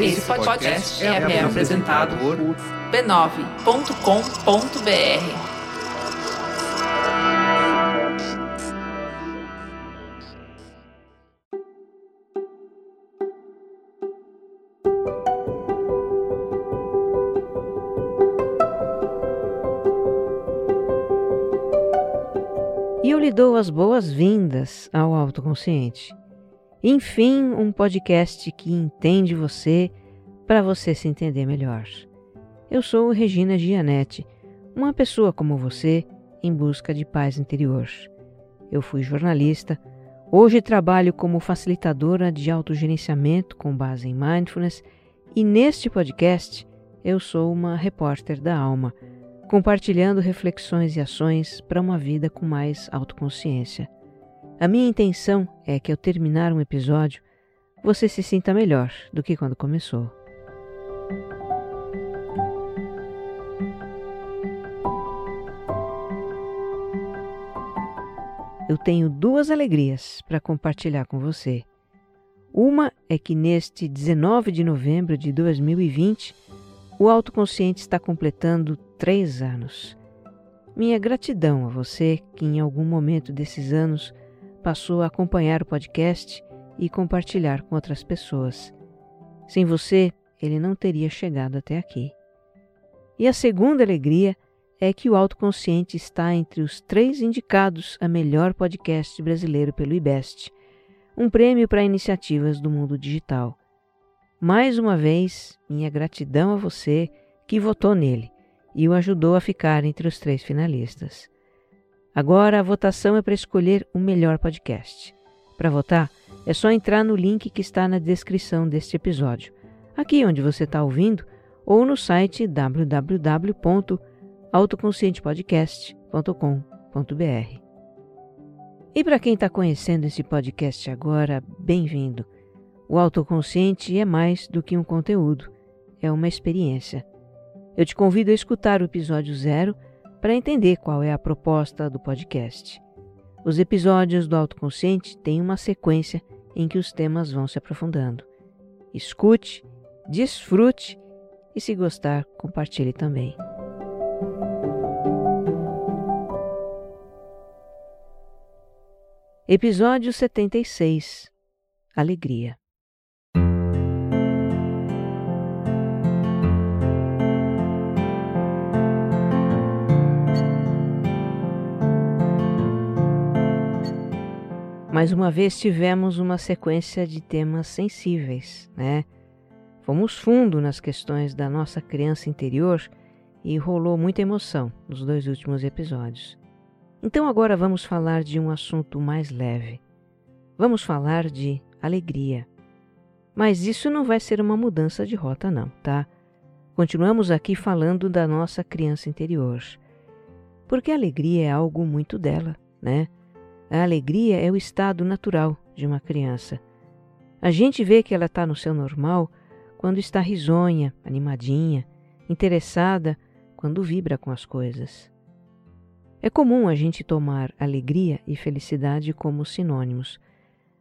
Esse podcast é, é apresentado por b9.com.br. E eu lhe dou as boas-vindas ao autoconsciente. Enfim, um podcast que entende você para você se entender melhor. Eu sou Regina Gianetti, uma pessoa como você em busca de paz interior. Eu fui jornalista, hoje trabalho como facilitadora de autogerenciamento com base em mindfulness e neste podcast eu sou uma repórter da alma, compartilhando reflexões e ações para uma vida com mais autoconsciência. A minha intenção é que ao terminar um episódio, você se sinta melhor do que quando começou. Eu tenho duas alegrias para compartilhar com você. Uma é que neste 19 de novembro de 2020, o autoconsciente está completando três anos. Minha gratidão a você que em algum momento desses anos passou a acompanhar o podcast e compartilhar com outras pessoas. Sem você, ele não teria chegado até aqui. E a segunda alegria é que o Autoconsciente está entre os três indicados a melhor podcast brasileiro pelo IBEST, um prêmio para iniciativas do mundo digital. Mais uma vez, minha gratidão a você que votou nele e o ajudou a ficar entre os três finalistas. Agora a votação é para escolher o melhor podcast. Para votar, é só entrar no link que está na descrição deste episódio, aqui onde você está ouvindo, ou no site www.autoconscientepodcast.com.br. E para quem está conhecendo esse podcast agora, bem-vindo. O autoconsciente é mais do que um conteúdo, é uma experiência. Eu te convido a escutar o episódio zero para entender qual é a proposta do podcast. Os episódios do Autoconsciente têm uma sequência em que os temas vão se aprofundando. Escute, desfrute e, se gostar, compartilhe também. Episódio 76 Alegria Mais uma vez tivemos uma sequência de temas sensíveis, né? Fomos fundo nas questões da nossa criança interior e rolou muita emoção nos dois últimos episódios. Então agora vamos falar de um assunto mais leve. Vamos falar de alegria. Mas isso não vai ser uma mudança de rota, não, tá? Continuamos aqui falando da nossa criança interior. Porque a alegria é algo muito dela, né? A alegria é o estado natural de uma criança. A gente vê que ela está no seu normal quando está risonha, animadinha, interessada, quando vibra com as coisas. É comum a gente tomar alegria e felicidade como sinônimos,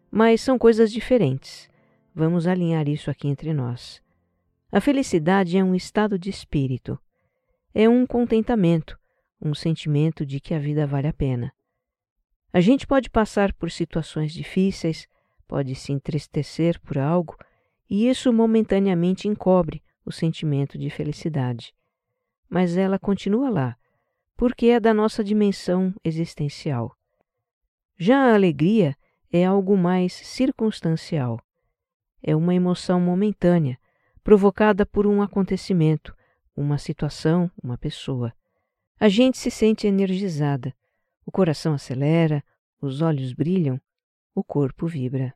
mas são coisas diferentes. Vamos alinhar isso aqui entre nós. A felicidade é um estado de espírito. É um contentamento, um sentimento de que a vida vale a pena. A gente pode passar por situações difíceis, pode se entristecer por algo, e isso momentaneamente encobre o sentimento de felicidade. Mas ela continua lá, porque é da nossa dimensão existencial. Já a alegria é algo mais circunstancial. É uma emoção momentânea, provocada por um acontecimento, uma situação, uma pessoa. A gente se sente energizada, o coração acelera, os olhos brilham, o corpo vibra.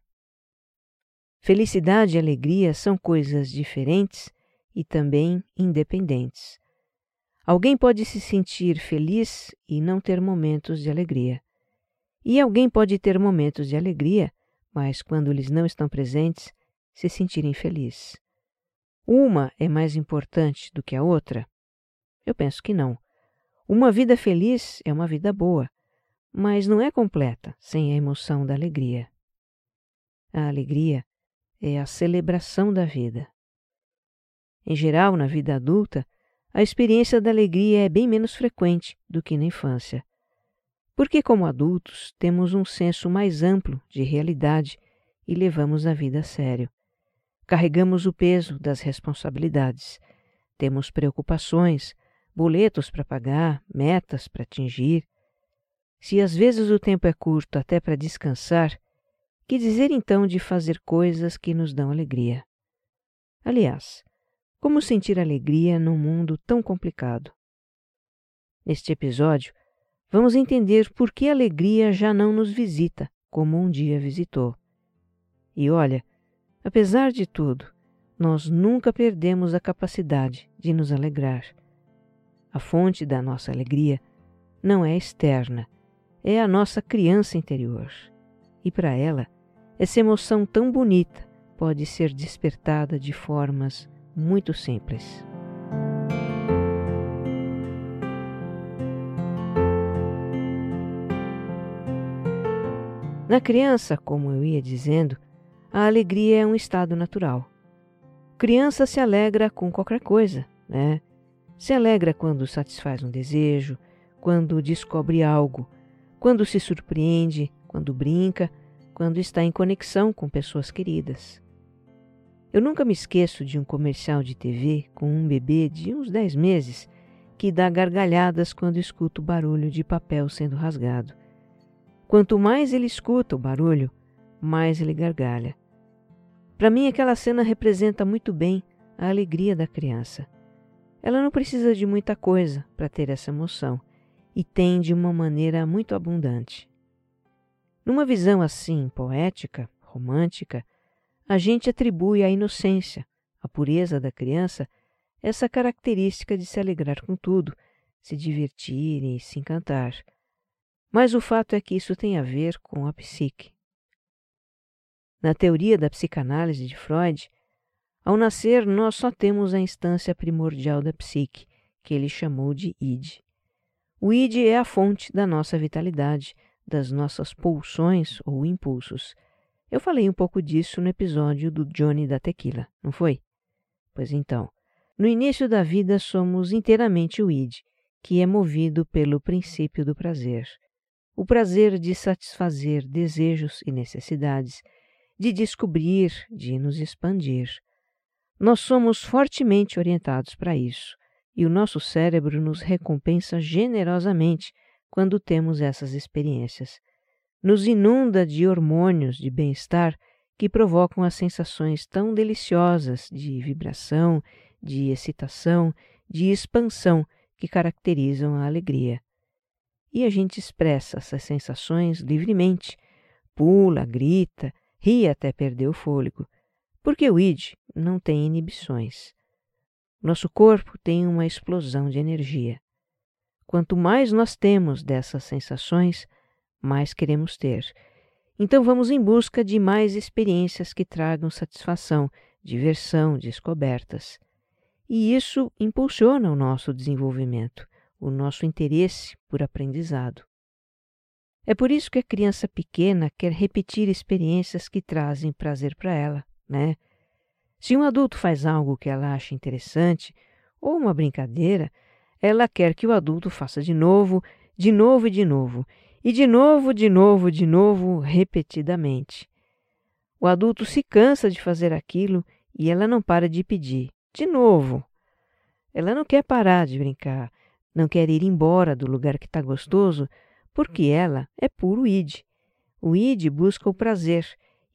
Felicidade e alegria são coisas diferentes e também independentes. Alguém pode se sentir feliz e não ter momentos de alegria. E alguém pode ter momentos de alegria, mas quando eles não estão presentes, se sentir infeliz. Uma é mais importante do que a outra? Eu penso que não. Uma vida feliz é uma vida boa, mas não é completa sem a emoção da alegria. A alegria é a celebração da vida. Em geral, na vida adulta, a experiência da alegria é bem menos frequente do que na infância. Porque, como adultos, temos um senso mais amplo de realidade e levamos a vida a sério. Carregamos o peso das responsabilidades. Temos preocupações, boletos para pagar, metas para atingir. Se às vezes o tempo é curto até para descansar, que dizer então de fazer coisas que nos dão alegria? Aliás, como sentir alegria num mundo tão complicado? Neste episódio, vamos entender por que a alegria já não nos visita como um dia visitou. E olha, apesar de tudo, nós nunca perdemos a capacidade de nos alegrar. A fonte da nossa alegria não é externa, é a nossa criança interior. E para ela, essa emoção tão bonita pode ser despertada de formas muito simples. Na criança, como eu ia dizendo, a alegria é um estado natural. Criança se alegra com qualquer coisa, né? Se alegra quando satisfaz um desejo, quando descobre algo, quando se surpreende, quando brinca, quando está em conexão com pessoas queridas. Eu nunca me esqueço de um comercial de TV com um bebê de uns 10 meses que dá gargalhadas quando escuta o barulho de papel sendo rasgado. Quanto mais ele escuta o barulho, mais ele gargalha. Para mim, aquela cena representa muito bem a alegria da criança. Ela não precisa de muita coisa para ter essa emoção e tem de uma maneira muito abundante. Numa visão assim, poética, romântica, a gente atribui à inocência, à pureza da criança, essa característica de se alegrar com tudo, se divertir e se encantar. Mas o fato é que isso tem a ver com a psique. Na teoria da psicanálise de Freud, ao nascer nós só temos a instância primordial da psique, que ele chamou de id. O id é a fonte da nossa vitalidade, das nossas pulsões ou impulsos. Eu falei um pouco disso no episódio do Johnny da Tequila, não foi? Pois então, no início da vida somos inteiramente o id, que é movido pelo princípio do prazer o prazer de satisfazer desejos e necessidades, de descobrir, de nos expandir. Nós somos fortemente orientados para isso, e o nosso cérebro nos recompensa generosamente quando temos essas experiências. Nos inunda de hormônios de bem-estar que provocam as sensações tão deliciosas de vibração, de excitação, de expansão que caracterizam a alegria e a gente expressa essas sensações livremente, pula, grita, ri até perder o fôlego, porque o id não tem inibições. Nosso corpo tem uma explosão de energia. Quanto mais nós temos dessas sensações, mais queremos ter. Então vamos em busca de mais experiências que tragam satisfação, diversão, descobertas. E isso impulsiona o nosso desenvolvimento o nosso interesse por aprendizado. É por isso que a criança pequena quer repetir experiências que trazem prazer para ela, né? Se um adulto faz algo que ela acha interessante ou uma brincadeira, ela quer que o adulto faça de novo, de novo e de novo, e de novo, de novo, de novo, repetidamente. O adulto se cansa de fazer aquilo e ela não para de pedir, de novo. Ela não quer parar de brincar, não quer ir embora do lugar que está gostoso, porque ela é puro id. O id busca o prazer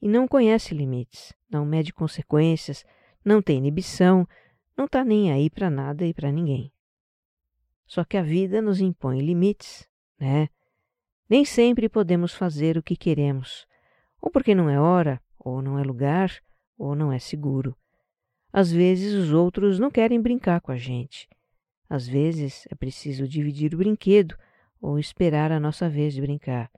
e não conhece limites, não mede consequências, não tem inibição, não está nem aí para nada e para ninguém. Só que a vida nos impõe limites, né? Nem sempre podemos fazer o que queremos, ou porque não é hora, ou não é lugar, ou não é seguro. Às vezes os outros não querem brincar com a gente. Às vezes é preciso dividir o brinquedo ou esperar a nossa vez de brincar.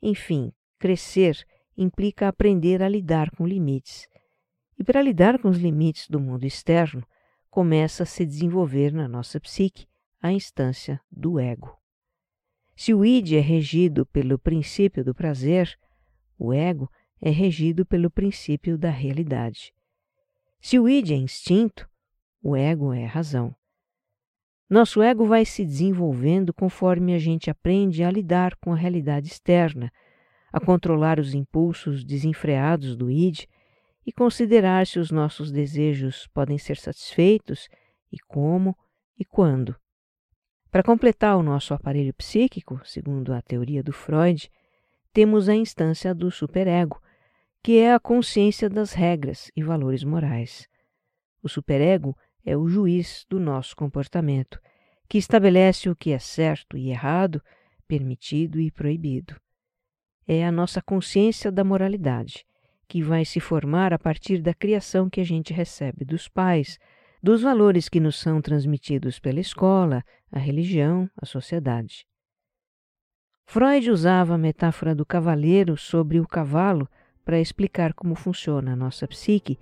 Enfim, crescer implica aprender a lidar com limites. E para lidar com os limites do mundo externo, começa a se desenvolver na nossa psique a instância do ego. Se o id é regido pelo princípio do prazer, o ego é regido pelo princípio da realidade. Se o id é instinto, O ego é razão. Nosso ego vai se desenvolvendo conforme a gente aprende a lidar com a realidade externa, a controlar os impulsos desenfreados do id e considerar se os nossos desejos podem ser satisfeitos e como e quando. Para completar o nosso aparelho psíquico, segundo a teoria do Freud, temos a instância do superego, que é a consciência das regras e valores morais. O superego é o juiz do nosso comportamento, que estabelece o que é certo e errado, permitido e proibido. É a nossa consciência da moralidade, que vai se formar a partir da criação que a gente recebe dos pais, dos valores que nos são transmitidos pela escola, a religião, a sociedade. Freud usava a metáfora do cavaleiro sobre o cavalo para explicar como funciona a nossa psique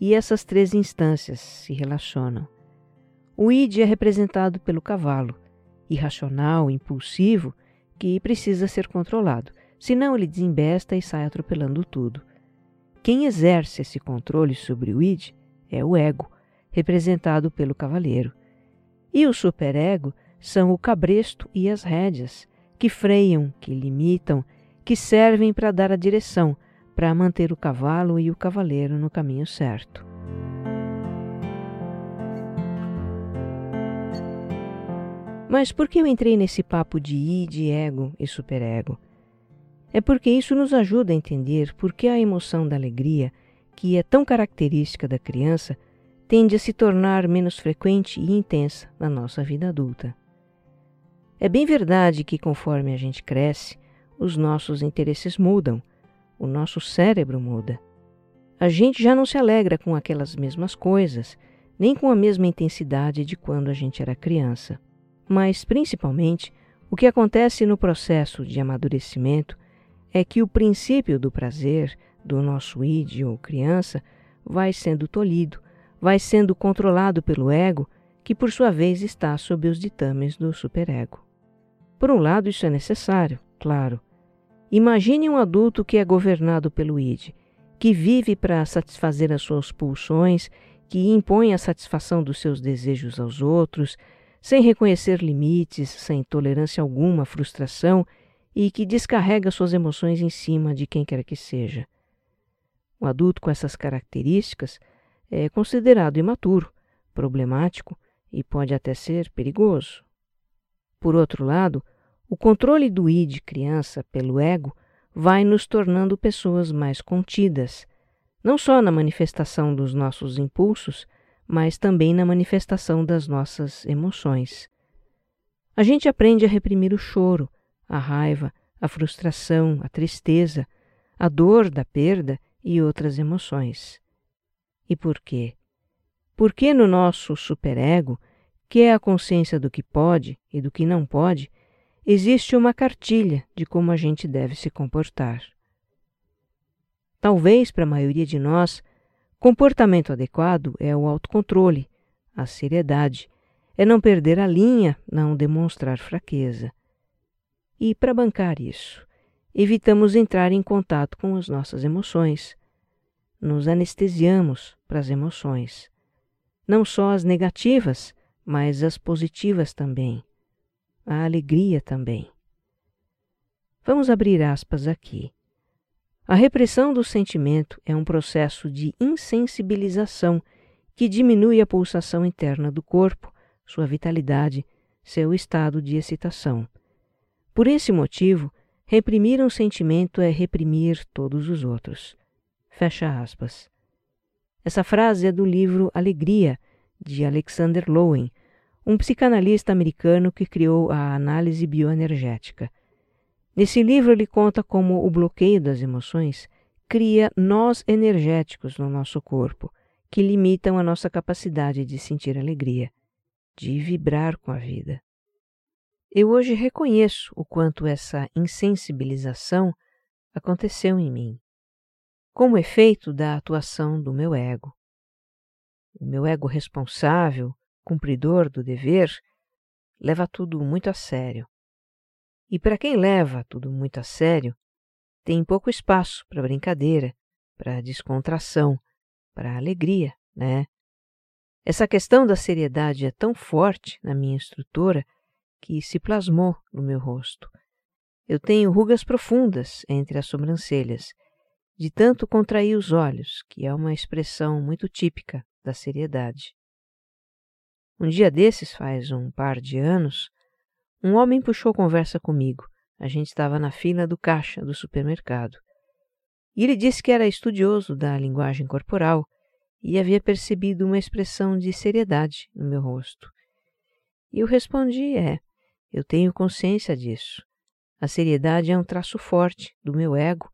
e essas três instâncias se relacionam. O id é representado pelo cavalo, irracional, impulsivo, que precisa ser controlado, senão ele desembesta e sai atropelando tudo. Quem exerce esse controle sobre o id é o ego, representado pelo cavaleiro. E o superego são o cabresto e as rédeas, que freiam, que limitam, que servem para dar a direção, para manter o cavalo e o cavaleiro no caminho certo. Mas por que eu entrei nesse papo de id, ego e superego? É porque isso nos ajuda a entender por que a emoção da alegria, que é tão característica da criança, tende a se tornar menos frequente e intensa na nossa vida adulta. É bem verdade que conforme a gente cresce, os nossos interesses mudam, o nosso cérebro muda. A gente já não se alegra com aquelas mesmas coisas, nem com a mesma intensidade de quando a gente era criança. Mas, principalmente, o que acontece no processo de amadurecimento é que o princípio do prazer do nosso id ou criança vai sendo tolhido, vai sendo controlado pelo ego, que por sua vez está sob os ditames do superego. Por um lado, isso é necessário, claro, Imagine um adulto que é governado pelo id, que vive para satisfazer as suas pulsões, que impõe a satisfação dos seus desejos aos outros, sem reconhecer limites, sem tolerância alguma à frustração e que descarrega suas emoções em cima de quem quer que seja. Um adulto com essas características é considerado imaturo, problemático e pode até ser perigoso. Por outro lado, o controle do id criança pelo ego vai nos tornando pessoas mais contidas, não só na manifestação dos nossos impulsos, mas também na manifestação das nossas emoções. A gente aprende a reprimir o choro, a raiva, a frustração, a tristeza, a dor da perda e outras emoções. E por quê? Porque no nosso superego, que é a consciência do que pode e do que não pode, existe uma cartilha de como a gente deve se comportar. Talvez para a maioria de nós, comportamento adequado é o autocontrole, a seriedade, é não perder a linha, não demonstrar fraqueza. E para bancar isso, evitamos entrar em contato com as nossas emoções. Nos anestesiamos para as emoções, não só as negativas, mas as positivas também a alegria também. Vamos abrir aspas aqui. A repressão do sentimento é um processo de insensibilização que diminui a pulsação interna do corpo, sua vitalidade, seu estado de excitação. Por esse motivo, reprimir um sentimento é reprimir todos os outros. Fecha aspas. Essa frase é do livro Alegria, de Alexander Lowen, um psicanalista americano que criou a análise bioenergética. Nesse livro, ele conta como o bloqueio das emoções cria nós energéticos no nosso corpo, que limitam a nossa capacidade de sentir alegria, de vibrar com a vida. Eu hoje reconheço o quanto essa insensibilização aconteceu em mim, como efeito da atuação do meu ego. O meu ego responsável, cumpridor do dever, leva tudo muito a sério. E para quem leva tudo muito a sério, tem pouco espaço para brincadeira, para descontração, para alegria, né? Essa questão da seriedade é tão forte na minha estrutura que se plasmou no meu rosto. Eu tenho rugas profundas entre as sobrancelhas, de tanto contrair os olhos, que é uma expressão muito típica da seriedade. Um dia desses, faz um par de anos, um homem puxou conversa comigo. A gente estava na fila do caixa do supermercado. E ele disse que era estudioso da linguagem corporal e havia percebido uma expressão de seriedade no meu rosto. E eu respondi: é, eu tenho consciência disso. A seriedade é um traço forte do meu ego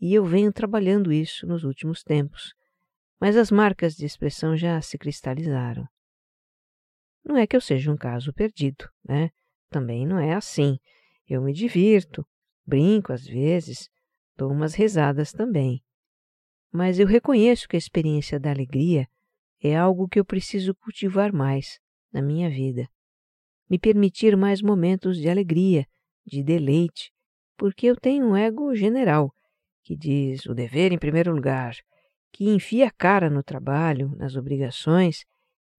e eu venho trabalhando isso nos últimos tempos. Mas as marcas de expressão já se cristalizaram. Não é que eu seja um caso perdido, né? Também não é assim. Eu me divirto, brinco às vezes, dou umas risadas também. Mas eu reconheço que a experiência da alegria é algo que eu preciso cultivar mais na minha vida. Me permitir mais momentos de alegria, de deleite, porque eu tenho um ego general que diz o dever em primeiro lugar, que enfia a cara no trabalho, nas obrigações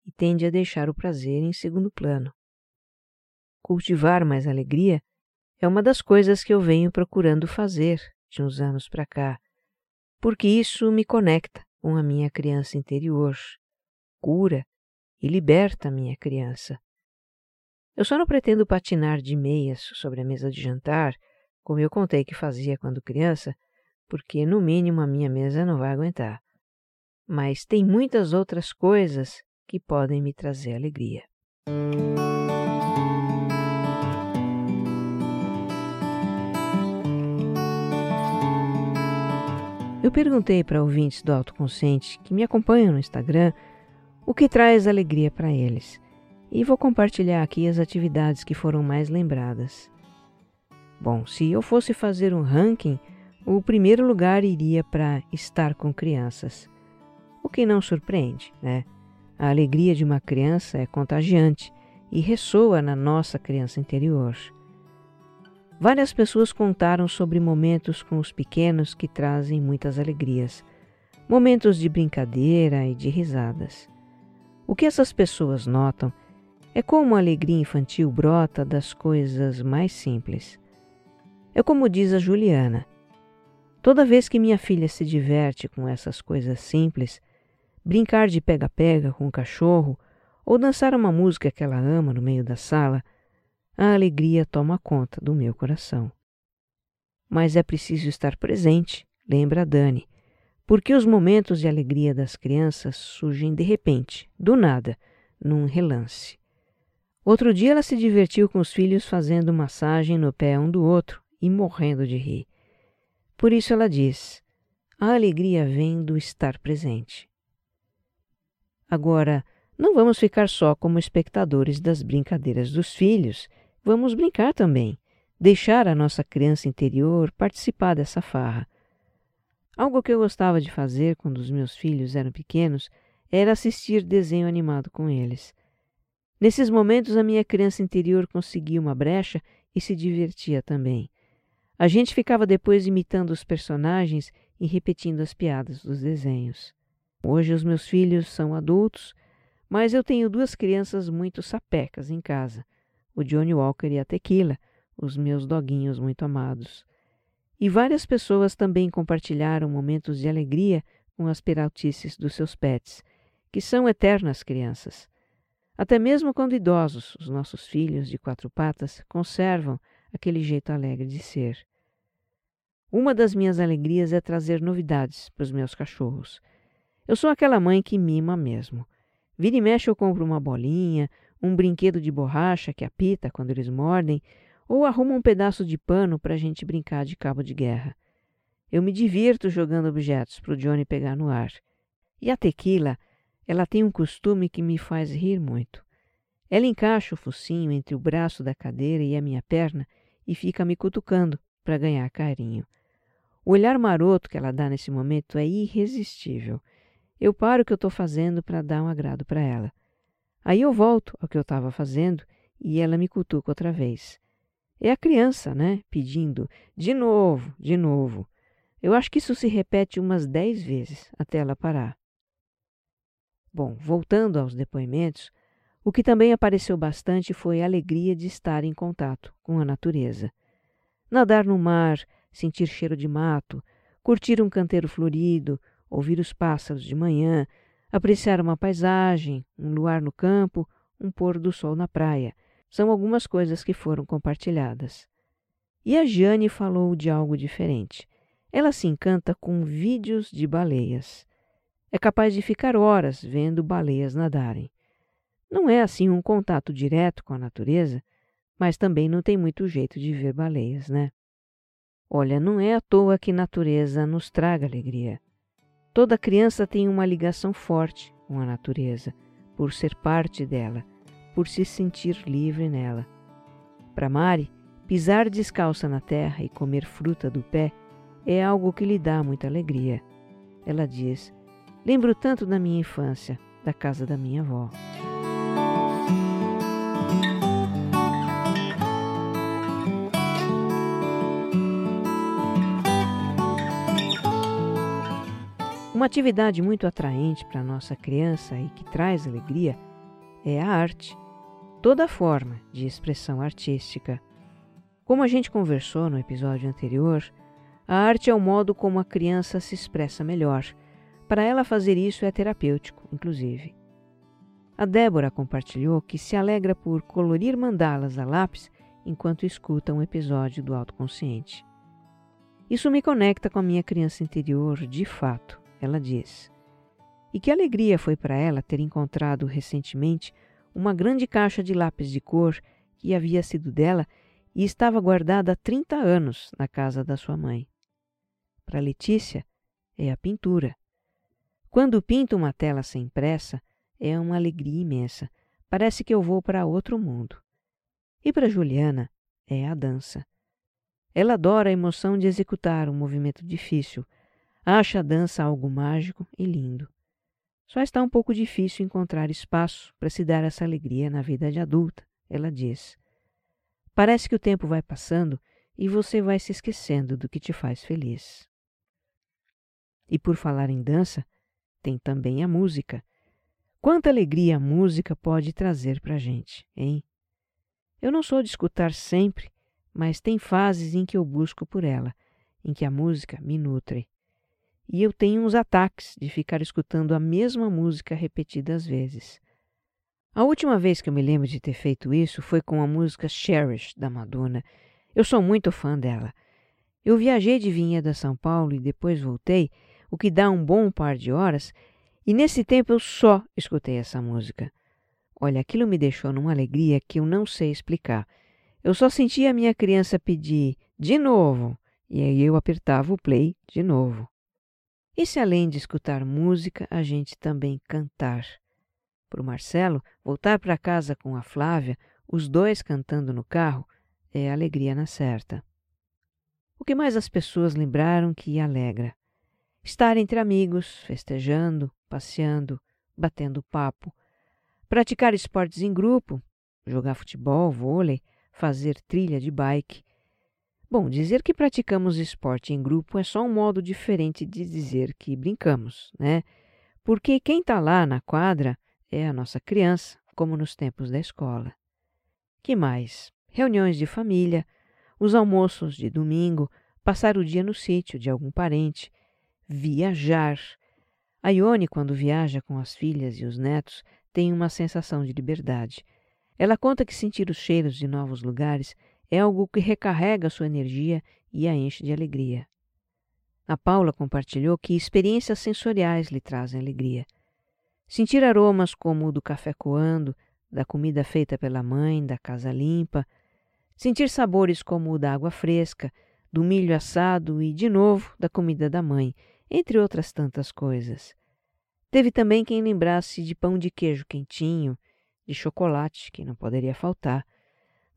e tende a deixar o prazer em segundo plano. Cultivar mais alegria é uma das coisas que eu venho procurando fazer de uns anos para cá, porque isso me conecta com a minha criança interior, cura e liberta a minha criança. Eu só não pretendo patinar de meias sobre a mesa de jantar, como eu contei que fazia quando criança, porque no mínimo a minha mesa não vai aguentar. Mas tem muitas outras coisas que podem me trazer alegria. Eu perguntei para ouvintes do autoconsciente que me acompanham no Instagram o que traz alegria para eles e vou compartilhar aqui as atividades que foram mais lembradas. Bom, se eu fosse fazer um ranking, o primeiro lugar iria para estar com crianças. O que não surpreende, né? A alegria de uma criança é contagiante e ressoa na nossa criança interior. Várias pessoas contaram sobre momentos com os pequenos que trazem muitas alegrias, momentos de brincadeira e de risadas. O que essas pessoas notam é como a alegria infantil brota das coisas mais simples. É como diz a Juliana: toda vez que minha filha se diverte com essas coisas simples, brincar de pega-pega com o cachorro ou dançar uma música que ela ama no meio da sala, a alegria toma conta do meu coração. Mas é preciso estar presente, lembra Dani, porque os momentos de alegria das crianças surgem de repente, do nada, num relance. Outro dia ela se divertiu com os filhos fazendo massagem no pé um do outro e morrendo de rir. Por isso ela diz: a alegria vem do estar presente. Agora, não vamos ficar só como espectadores das brincadeiras dos filhos Vamos brincar também, deixar a nossa criança interior participar dessa farra. Algo que eu gostava de fazer quando os meus filhos eram pequenos era assistir desenho animado com eles. Nesses momentos, a minha criança interior conseguia uma brecha e se divertia também. A gente ficava depois imitando os personagens e repetindo as piadas dos desenhos. Hoje os meus filhos são adultos, mas eu tenho duas crianças muito sapecas em casa o Johnny Walker e a Tequila, os meus doguinhos muito amados. E várias pessoas também compartilharam momentos de alegria com as peraltices dos seus pets, que são eternas crianças. Até mesmo quando idosos, os nossos filhos de quatro patas conservam aquele jeito alegre de ser. Uma das minhas alegrias é trazer novidades para os meus cachorros. Eu sou aquela mãe que mima mesmo. Vira e mexe eu compro uma bolinha, um brinquedo de borracha que apita quando eles mordem, ou arruma um pedaço de pano para a gente brincar de cabo de guerra. Eu me divirto jogando objetos para o Johnny pegar no ar. E a tequila, ela tem um costume que me faz rir muito. Ela encaixa o focinho entre o braço da cadeira e a minha perna e fica me cutucando para ganhar carinho. O olhar maroto que ela dá nesse momento é irresistível. Eu paro o que eu estou fazendo para dar um agrado para ela. Aí eu volto ao que eu estava fazendo e ela me cutuca outra vez. É a criança, né? Pedindo de novo, de novo. Eu acho que isso se repete umas dez vezes até ela parar. Bom, voltando aos depoimentos, o que também apareceu bastante foi a alegria de estar em contato com a natureza. Nadar no mar, sentir cheiro de mato, curtir um canteiro florido, ouvir os pássaros de manhã, apreciar uma paisagem, um luar no campo, um pôr do sol na praia. São algumas coisas que foram compartilhadas. E a Jane falou de algo diferente. Ela se encanta com vídeos de baleias. É capaz de ficar horas vendo baleias nadarem. Não é assim um contato direto com a natureza, mas também não tem muito jeito de ver baleias, né? Olha, não é à toa que natureza nos traga alegria. Toda criança tem uma ligação forte com a natureza, por ser parte dela, por se sentir livre nela. Para Mari, pisar descalça na terra e comer fruta do pé é algo que lhe dá muita alegria. Ela diz: Lembro tanto da minha infância, da casa da minha avó. Uma atividade muito atraente para a nossa criança e que traz alegria é a arte, toda forma de expressão artística. Como a gente conversou no episódio anterior, a arte é o modo como a criança se expressa melhor. Para ela fazer isso é terapêutico, inclusive. A Débora compartilhou que se alegra por colorir mandalas a lápis enquanto escuta um episódio do autoconsciente. Isso me conecta com a minha criança interior de fato ela diz. E que alegria foi para ela ter encontrado recentemente uma grande caixa de lápis de cor que havia sido dela e estava guardada há 30 anos na casa da sua mãe. Para Letícia, é a pintura. Quando pinto uma tela sem pressa, é uma alegria imensa. Parece que eu vou para outro mundo. E para Juliana, é a dança. Ela adora a emoção de executar um movimento difícil, Acha a dança algo mágico e lindo. Só está um pouco difícil encontrar espaço para se dar essa alegria na vida de adulta, ela diz. Parece que o tempo vai passando e você vai se esquecendo do que te faz feliz. E por falar em dança, tem também a música. Quanta alegria a música pode trazer para a gente, hein? Eu não sou de escutar sempre, mas tem fases em que eu busco por ela, em que a música me nutre e eu tenho uns ataques de ficar escutando a mesma música repetidas vezes. A última vez que eu me lembro de ter feito isso foi com a música Cherish da Madonna. Eu sou muito fã dela. Eu viajei de Vinhedo a São Paulo e depois voltei, o que dá um bom par de horas, e nesse tempo eu só escutei essa música. Olha, aquilo me deixou numa alegria que eu não sei explicar. Eu só sentia a minha criança pedir de novo, e aí eu apertava o play de novo. E se além de escutar música, a gente também cantar? Para o Marcelo, voltar para casa com a Flávia, os dois cantando no carro, é alegria na certa. O que mais as pessoas lembraram que alegra? Estar entre amigos, festejando, passeando, batendo papo, praticar esportes em grupo, jogar futebol, vôlei, fazer trilha de bike, Bom, dizer que praticamos esporte em grupo é só um modo diferente de dizer que brincamos, né? Porque quem está lá na quadra é a nossa criança, como nos tempos da escola. Que mais? Reuniões de família, os almoços de domingo, passar o dia no sítio de algum parente, viajar. A Ione, quando viaja com as filhas e os netos, tem uma sensação de liberdade. Ela conta que sentir os cheiros de novos lugares é algo que recarrega sua energia e a enche de alegria. A Paula compartilhou que experiências sensoriais lhe trazem alegria. Sentir aromas como o do café coando, da comida feita pela mãe, da casa limpa, sentir sabores como o da água fresca, do milho assado e, de novo, da comida da mãe, entre outras tantas coisas. Teve também quem lembrasse de pão de queijo quentinho, de chocolate, que não poderia faltar,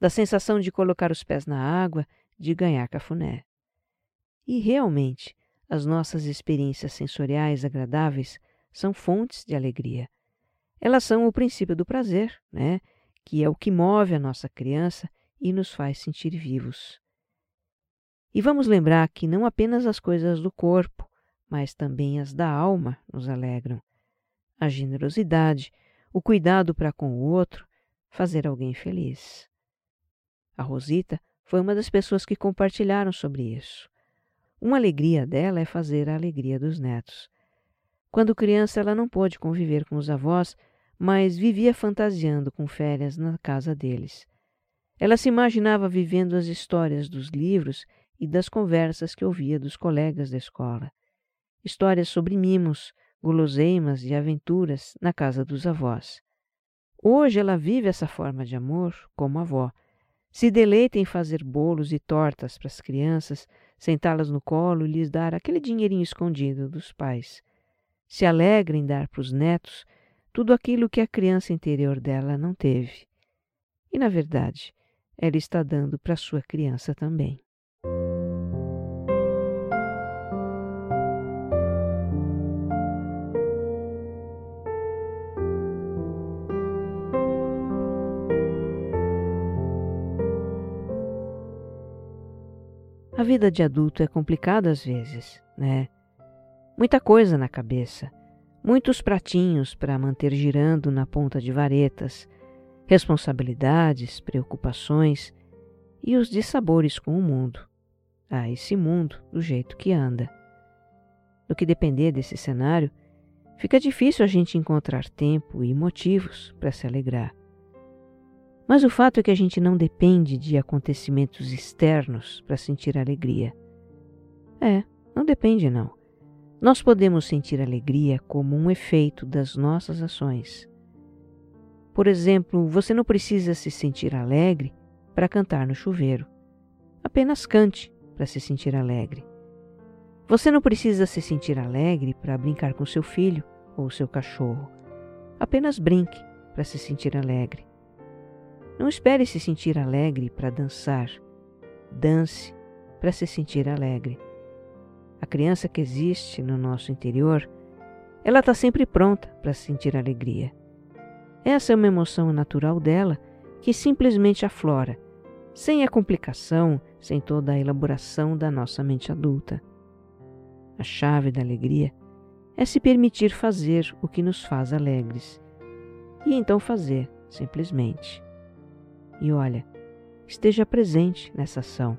da sensação de colocar os pés na água, de ganhar cafuné. E realmente, as nossas experiências sensoriais agradáveis são fontes de alegria. Elas são o princípio do prazer, né? que é o que move a nossa criança e nos faz sentir vivos. E vamos lembrar que não apenas as coisas do corpo, mas também as da alma nos alegram. a generosidade, o cuidado para com o outro, fazer alguém feliz. A Rosita foi uma das pessoas que compartilharam sobre isso. Uma alegria dela é fazer a alegria dos netos. Quando criança, ela não pôde conviver com os avós, mas vivia fantasiando com férias na casa deles. Ela se imaginava vivendo as histórias dos livros e das conversas que ouvia dos colegas da escola. Histórias sobre mimos, guloseimas e aventuras na casa dos avós. Hoje ela vive essa forma de amor como avó. Se deleita em fazer bolos e tortas para as crianças, sentá-las no colo e lhes dar aquele dinheirinho escondido dos pais. Se alegra em dar para os netos tudo aquilo que a criança interior dela não teve. E, na verdade, ela está dando para sua criança também. A vida de adulto é complicada às vezes, né? Muita coisa na cabeça muitos pratinhos para manter girando na ponta de varetas, responsabilidades, preocupações e os dissabores com o mundo. Ah, esse mundo do jeito que anda. No que depender desse cenário, fica difícil a gente encontrar tempo e motivos para se alegrar. Mas o fato é que a gente não depende de acontecimentos externos para sentir alegria. É, não depende não. Nós podemos sentir alegria como um efeito das nossas ações. Por exemplo, você não precisa se sentir alegre para cantar no chuveiro. Apenas cante para se sentir alegre. Você não precisa se sentir alegre para brincar com seu filho ou seu cachorro. Apenas brinque para se sentir alegre. Não espere se sentir alegre para dançar. Dance para se sentir alegre a criança que existe no nosso interior, ela está sempre pronta para sentir alegria. Essa é uma emoção natural dela que simplesmente aflora, sem a complicação, sem toda a elaboração da nossa mente adulta. A chave da alegria é se permitir fazer o que nos faz alegres. E então fazer, simplesmente. E olha, esteja presente nessa ação.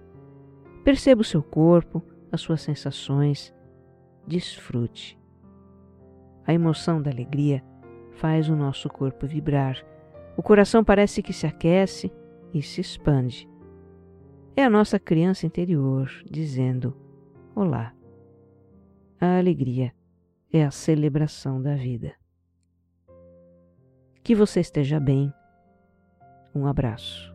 Perceba o seu corpo, as suas sensações, desfrute. A emoção da alegria faz o nosso corpo vibrar. O coração parece que se aquece e se expande. É a nossa criança interior dizendo: Olá. A alegria é a celebração da vida. Que você esteja bem. Um abraço.